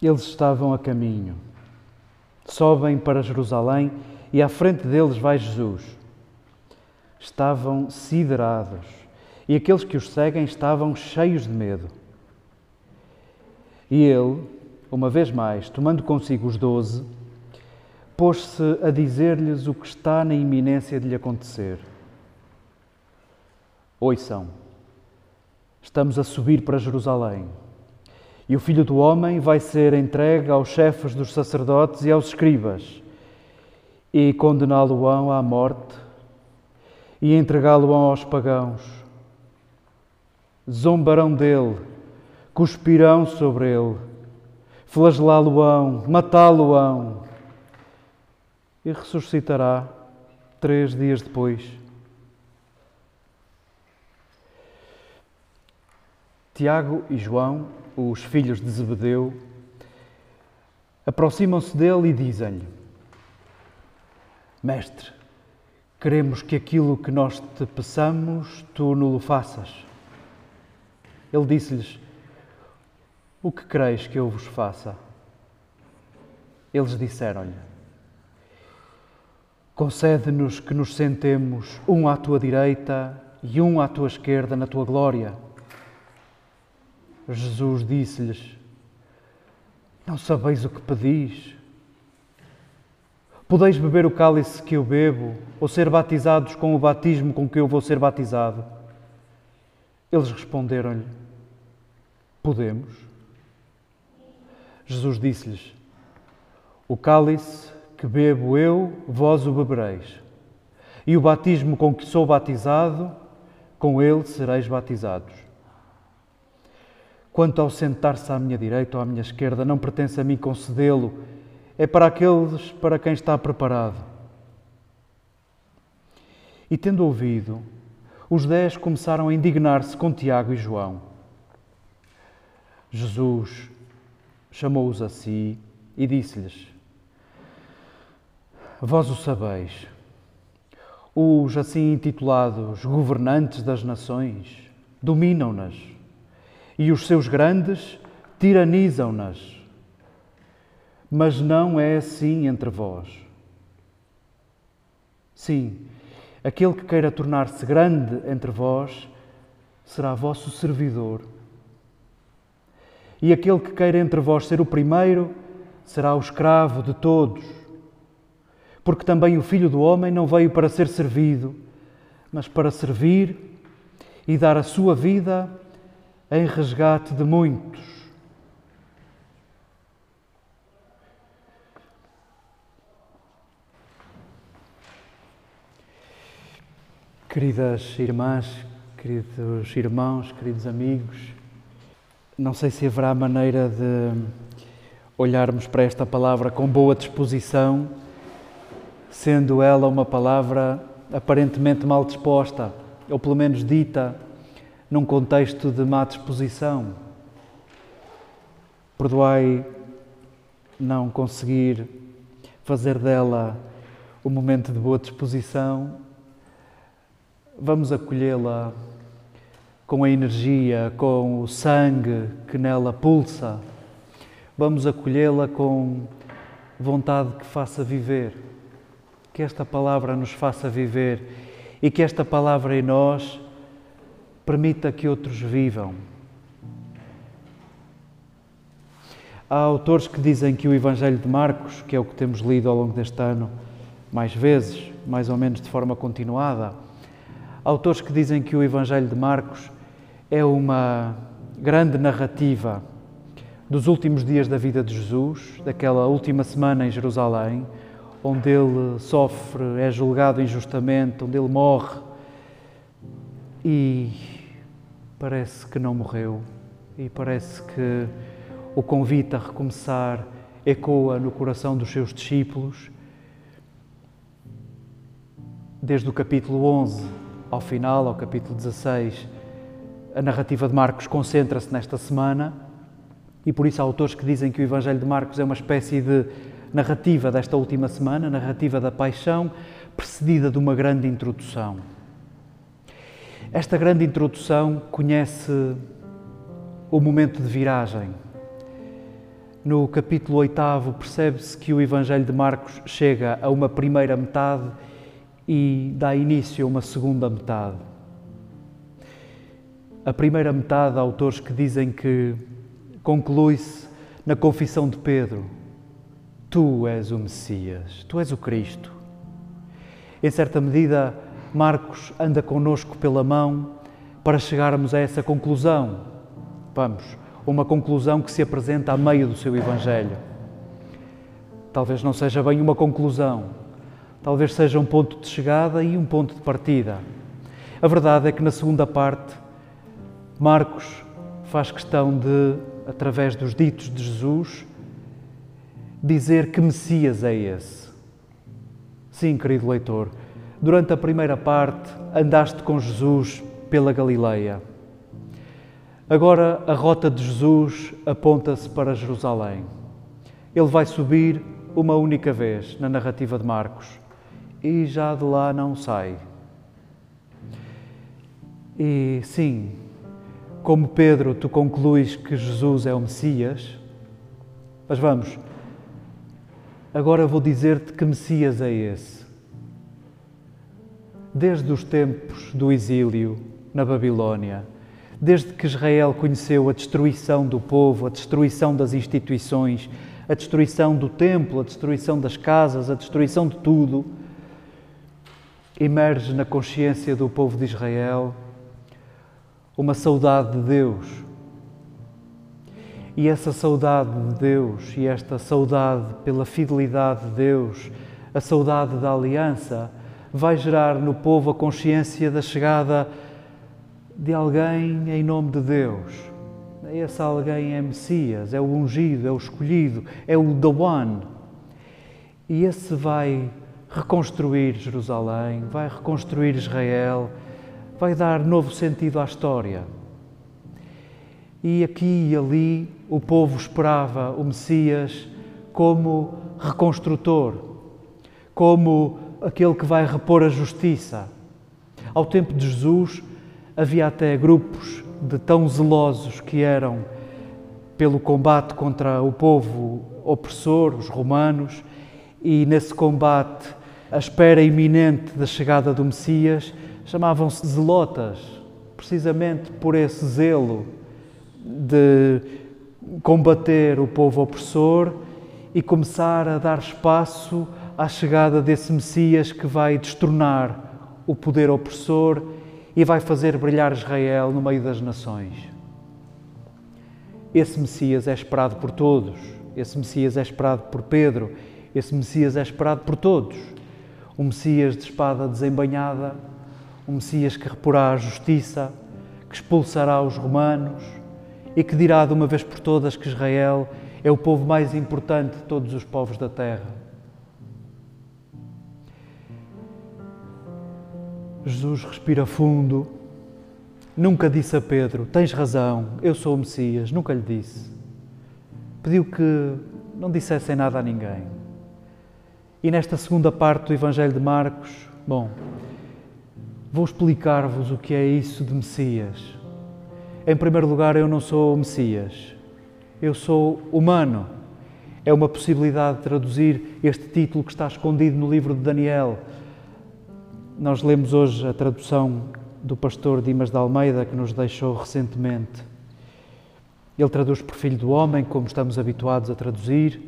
Eles estavam a caminho. Sobem para Jerusalém e à frente deles vai Jesus. Estavam siderados e aqueles que os seguem estavam cheios de medo. E ele, uma vez mais, tomando consigo os doze, pôs-se a dizer-lhes o que está na iminência de lhe acontecer. Ouçam, estamos a subir para Jerusalém. E o filho do homem vai ser entregue aos chefes dos sacerdotes e aos escribas, e condená-lo-ão à morte, e entregá-lo-ão aos pagãos. Zombarão dele, cuspirão sobre ele, flagelá-lo-ão, matá-lo-ão, e ressuscitará três dias depois. Tiago e João, os filhos de Zebedeu, aproximam-se dele e dizem-lhe: Mestre, queremos que aquilo que nós te peçamos, tu no faças. Ele disse-lhes: O que quereis que eu vos faça? Eles disseram-lhe: Concede-nos que nos sentemos um à tua direita e um à tua esquerda na tua glória. Jesus disse-lhes: Não sabeis o que pedis? Podeis beber o cálice que eu bebo ou ser batizados com o batismo com que eu vou ser batizado? Eles responderam-lhe: Podemos. Jesus disse-lhes: O cálice que bebo eu, vós o bebereis. E o batismo com que sou batizado, com ele sereis batizados. Quanto ao sentar-se à minha direita ou à minha esquerda, não pertence a mim concedê-lo, é para aqueles para quem está preparado. E tendo ouvido, os dez começaram a indignar-se com Tiago e João. Jesus chamou-os a si e disse-lhes: Vós o sabeis, os assim intitulados governantes das nações dominam-nas e os seus grandes tiranizam-nas. Mas não é assim entre vós. Sim, aquele que queira tornar-se grande entre vós será vosso servidor. E aquele que queira entre vós ser o primeiro será o escravo de todos. Porque também o Filho do Homem não veio para ser servido, mas para servir e dar a sua vida em resgate de muitos. Queridas irmãs, queridos irmãos, queridos amigos, não sei se haverá maneira de olharmos para esta palavra com boa disposição, sendo ela uma palavra aparentemente mal disposta, ou pelo menos dita num contexto de má disposição. Perdoai não conseguir fazer dela um momento de boa disposição. Vamos acolhê-la com a energia, com o sangue que nela pulsa. Vamos acolhê-la com vontade que faça viver. Que esta palavra nos faça viver e que esta palavra em nós permita que outros vivam. Há autores que dizem que o Evangelho de Marcos, que é o que temos lido ao longo deste ano, mais vezes, mais ou menos de forma continuada, há autores que dizem que o Evangelho de Marcos é uma grande narrativa dos últimos dias da vida de Jesus, daquela última semana em Jerusalém, onde ele sofre, é julgado injustamente, onde ele morre e parece que não morreu e parece que o convite a recomeçar ecoa no coração dos seus discípulos. Desde o capítulo 11 ao final, ao capítulo 16, a narrativa de Marcos concentra-se nesta semana e por isso há autores que dizem que o Evangelho de Marcos é uma espécie de narrativa desta última semana, narrativa da paixão, precedida de uma grande introdução. Esta grande introdução conhece o momento de viragem. no capítulo 8, percebe-se que o Evangelho de Marcos chega a uma primeira metade e dá início a uma segunda metade. A primeira metade, há autores que dizem que conclui-se na confissão de Pedro: Tu és o Messias, tu és o Cristo. Em certa medida, Marcos anda conosco pela mão para chegarmos a essa conclusão. Vamos, uma conclusão que se apresenta a meio do seu Evangelho. Talvez não seja bem uma conclusão, talvez seja um ponto de chegada e um ponto de partida. A verdade é que na segunda parte, Marcos faz questão de, através dos ditos de Jesus, dizer que Messias é esse. Sim, querido leitor, durante a primeira parte andaste com Jesus pela Galileia. Agora a rota de Jesus aponta-se para Jerusalém. Ele vai subir uma única vez na narrativa de Marcos e já de lá não sai. E sim, como Pedro, tu concluis que Jesus é o Messias, mas vamos, agora vou dizer-te que Messias é esse. Desde os tempos do exílio na Babilônia, Desde que Israel conheceu a destruição do povo, a destruição das instituições, a destruição do templo, a destruição das casas, a destruição de tudo, emerge na consciência do povo de Israel uma saudade de Deus. E essa saudade de Deus e esta saudade pela fidelidade de Deus, a saudade da aliança, vai gerar no povo a consciência da chegada de alguém em nome de Deus. Esse alguém é Messias, é o ungido, é o escolhido, é o The One. E esse vai reconstruir Jerusalém, vai reconstruir Israel, vai dar novo sentido à história. E aqui e ali o povo esperava o Messias como reconstrutor, como aquele que vai repor a justiça. Ao tempo de Jesus, Havia até grupos de tão zelosos que eram pelo combate contra o povo opressor, os romanos, e nesse combate, à espera iminente da chegada do Messias, chamavam-se zelotas, precisamente por esse zelo de combater o povo opressor e começar a dar espaço à chegada desse Messias que vai destronar o poder opressor e vai fazer brilhar Israel no meio das nações. Esse Messias é esperado por todos, esse Messias é esperado por Pedro, esse Messias é esperado por todos. Um Messias de espada desembanhada, um Messias que reporá a justiça, que expulsará os romanos e que dirá de uma vez por todas que Israel é o povo mais importante de todos os povos da terra. Jesus respira fundo. Nunca disse a Pedro: Tens razão, eu sou o Messias. Nunca lhe disse. Pediu que não dissessem nada a ninguém. E nesta segunda parte do Evangelho de Marcos, bom, vou explicar-vos o que é isso de Messias. Em primeiro lugar, eu não sou o Messias, eu sou humano. É uma possibilidade de traduzir este título que está escondido no livro de Daniel nós lemos hoje a tradução do pastor Dimas de Almeida, que nos deixou recentemente. Ele traduz por Filho do Homem, como estamos habituados a traduzir.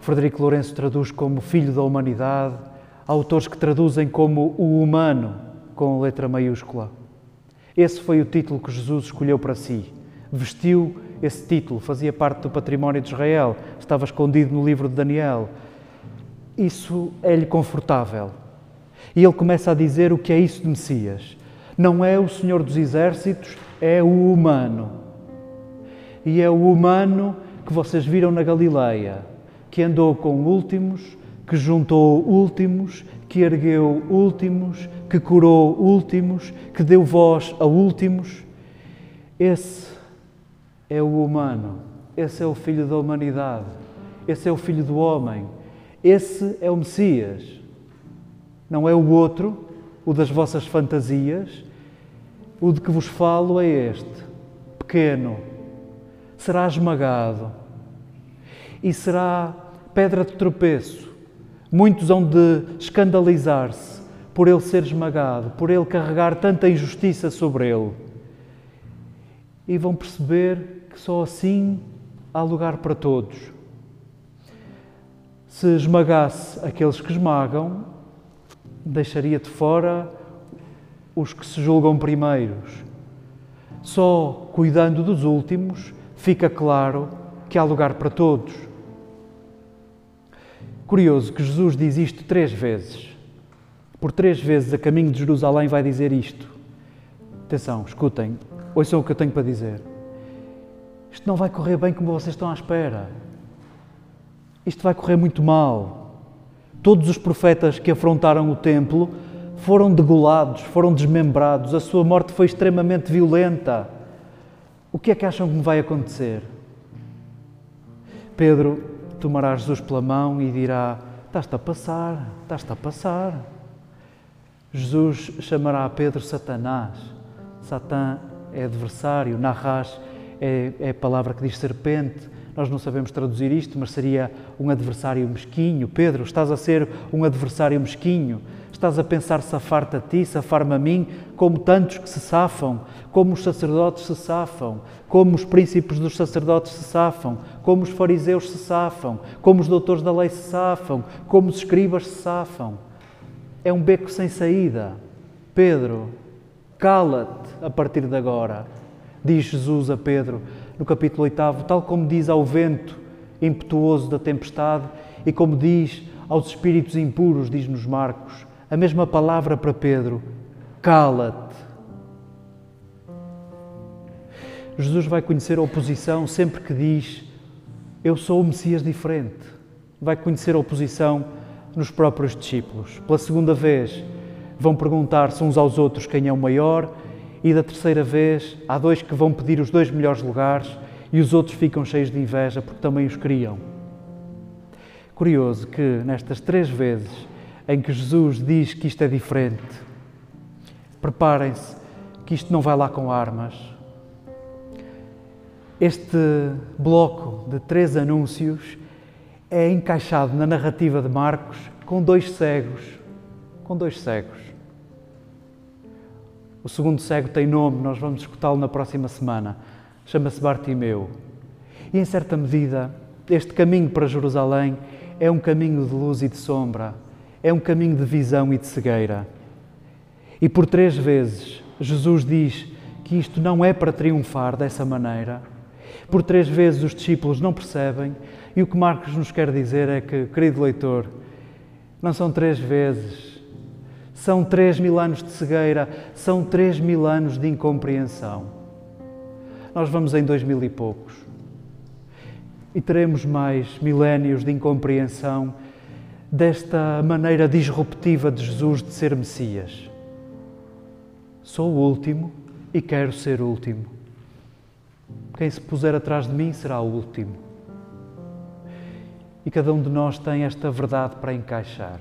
Frederico Lourenço traduz como Filho da Humanidade. Há autores que traduzem como o humano, com letra maiúscula. Esse foi o título que Jesus escolheu para si. Vestiu esse título, fazia parte do património de Israel, estava escondido no livro de Daniel. Isso é-lhe confortável e ele começa a dizer o que é isso de Messias. Não é o Senhor dos Exércitos, é o humano. E é o humano que vocês viram na Galileia, que andou com últimos, que juntou últimos, que ergueu últimos, que curou últimos, que deu voz a últimos. Esse é o humano, esse é o filho da humanidade, esse é o filho do homem, esse é o Messias. Não é o outro, o das vossas fantasias. O de que vos falo é este, pequeno, será esmagado. e será pedra de tropeço. Muitos hão de escandalizar-se por ele ser esmagado, por ele carregar tanta injustiça sobre ele. E vão perceber que só assim há lugar para todos. Se esmagasse aqueles que esmagam, deixaria de fora os que se julgam primeiros. Só cuidando dos últimos fica claro que há lugar para todos. Curioso que Jesus diz isto três vezes. Por três vezes a caminho de Jerusalém vai dizer isto. Atenção, escutem, ouçam o que eu tenho para dizer. Isto não vai correr bem como vocês estão à espera. Isto vai correr muito mal. Todos os profetas que afrontaram o templo foram degolados, foram desmembrados, a sua morte foi extremamente violenta. O que é que acham que vai acontecer? Pedro tomará Jesus pela mão e dirá: Estás-te a passar, estás-te a passar. Jesus chamará a Pedro Satanás. Satã é adversário, Narras é, é a palavra que diz serpente. Nós não sabemos traduzir isto, mas seria um adversário mesquinho. Pedro, estás a ser um adversário mesquinho. Estás a pensar safar-te a ti, safar-me a mim, como tantos que se safam, como os sacerdotes se safam, como os príncipes dos sacerdotes se safam, como os fariseus se safam, como os doutores da lei se safam, como os escribas se safam. É um beco sem saída. Pedro, cala-te a partir de agora, diz Jesus a Pedro no capítulo 8, tal como diz ao vento impetuoso da tempestade e como diz aos espíritos impuros, diz-nos Marcos, a mesma palavra para Pedro: cala-te. Jesus vai conhecer a oposição sempre que diz: Eu sou o Messias diferente. Vai conhecer a oposição nos próprios discípulos. Pela segunda vez, vão perguntar-se uns aos outros quem é o maior, e da terceira vez, há dois que vão pedir os dois melhores lugares e os outros ficam cheios de inveja porque também os queriam. Curioso que nestas três vezes em que Jesus diz que isto é diferente. Preparem-se, que isto não vai lá com armas. Este bloco de três anúncios é encaixado na narrativa de Marcos com dois cegos. Com dois cegos. O segundo cego tem nome, nós vamos escutá-lo na próxima semana. Chama-se Bartimeu. E em certa medida, este caminho para Jerusalém é um caminho de luz e de sombra é um caminho de visão e de cegueira. E por três vezes Jesus diz que isto não é para triunfar dessa maneira. Por três vezes os discípulos não percebem, e o que Marcos nos quer dizer é que, querido leitor, não são três vezes, são três mil anos de cegueira, são três mil anos de incompreensão. Nós vamos em dois mil e poucos e teremos mais milénios de incompreensão desta maneira disruptiva de Jesus de ser Messias. Sou o último e quero ser o último. Quem se puser atrás de mim será o último. E cada um de nós tem esta verdade para encaixar.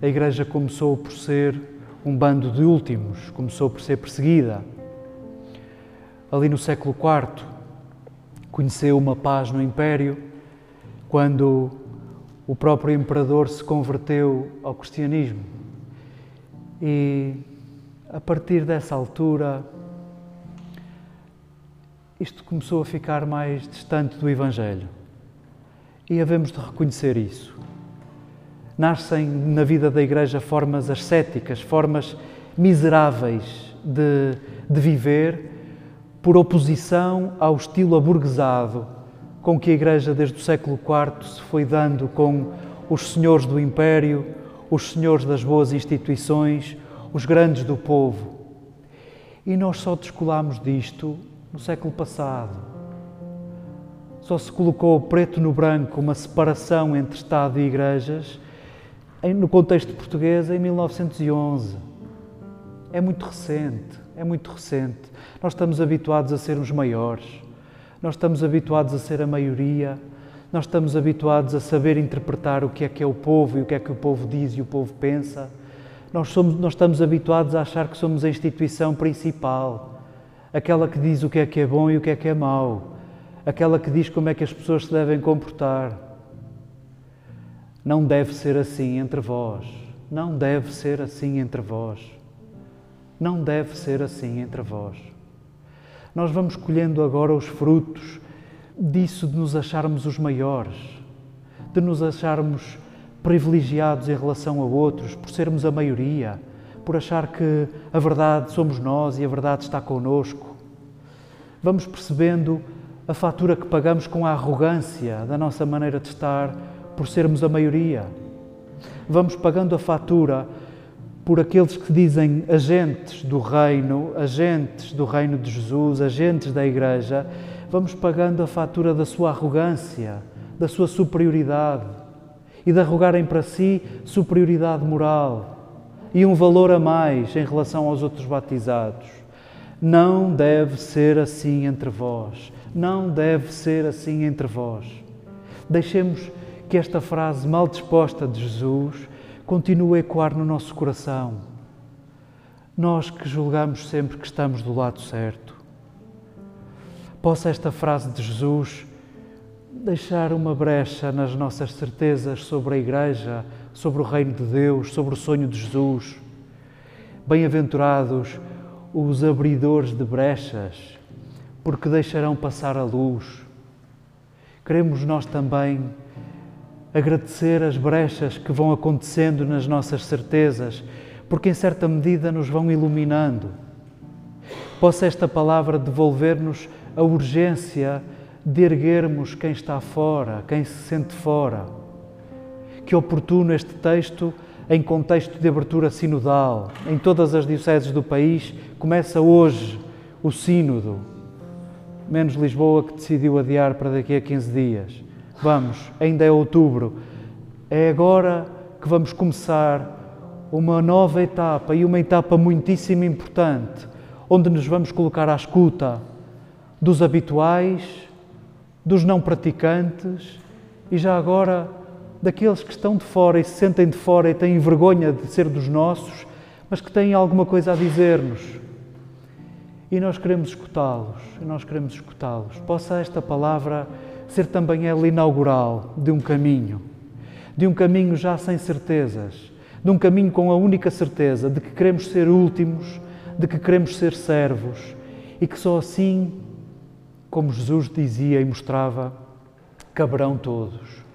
A Igreja começou por ser um bando de últimos, começou por ser perseguida. Ali no século IV, conheceu uma paz no Império, quando o próprio imperador se converteu ao cristianismo. E a partir dessa altura, isto começou a ficar mais distante do Evangelho. E havemos de reconhecer isso. Nascem na vida da Igreja formas ascéticas, formas miseráveis de, de viver, por oposição ao estilo aburguesado com que a Igreja desde o século IV se foi dando com os senhores do império, os senhores das boas instituições, os grandes do povo. E nós só descolámos disto no século passado. Só se colocou preto no branco uma separação entre Estado e Igrejas no contexto português em 1911. É muito recente, é muito recente. Nós estamos habituados a ser os maiores nós estamos habituados a ser a maioria, nós estamos habituados a saber interpretar o que é que é o povo e o que é que o povo diz e o povo pensa. Nós, somos, nós estamos habituados a achar que somos a instituição principal, aquela que diz o que é que é bom e o que é que é mau, aquela que diz como é que as pessoas se devem comportar. Não deve ser assim entre vós. Não deve ser assim entre vós. Não deve ser assim entre vós. Nós vamos colhendo agora os frutos disso de nos acharmos os maiores, de nos acharmos privilegiados em relação a outros, por sermos a maioria, por achar que a verdade somos nós e a verdade está connosco. Vamos percebendo a fatura que pagamos com a arrogância da nossa maneira de estar por sermos a maioria. Vamos pagando a fatura por aqueles que dizem agentes do reino, agentes do reino de Jesus, agentes da Igreja, vamos pagando a fatura da sua arrogância, da sua superioridade e de arrogarem para si superioridade moral e um valor a mais em relação aos outros batizados. Não deve ser assim entre vós. Não deve ser assim entre vós. Deixemos que esta frase mal disposta de Jesus continua a ecoar no nosso coração. Nós que julgamos sempre que estamos do lado certo. Possa esta frase de Jesus deixar uma brecha nas nossas certezas sobre a Igreja, sobre o Reino de Deus, sobre o sonho de Jesus. Bem-aventurados os abridores de brechas, porque deixarão passar a luz. Queremos nós também agradecer as brechas que vão acontecendo nas nossas certezas, porque em certa medida nos vão iluminando. Possa esta palavra devolver-nos a urgência de erguermos quem está fora, quem se sente fora. Que oportuno este texto, em contexto de abertura sinodal, em todas as dioceses do país, começa hoje o Sínodo, menos Lisboa que decidiu adiar para daqui a 15 dias. Vamos, ainda é outubro. É agora que vamos começar uma nova etapa e uma etapa muitíssimo importante, onde nos vamos colocar à escuta dos habituais, dos não praticantes e já agora daqueles que estão de fora e se sentem de fora e têm vergonha de ser dos nossos, mas que têm alguma coisa a dizer-nos. E nós queremos escutá-los, nós queremos escutá-los. Possa esta palavra ser também ela inaugural de um caminho, de um caminho já sem certezas, de um caminho com a única certeza de que queremos ser últimos, de que queremos ser servos e que só assim, como Jesus dizia e mostrava, caberão todos.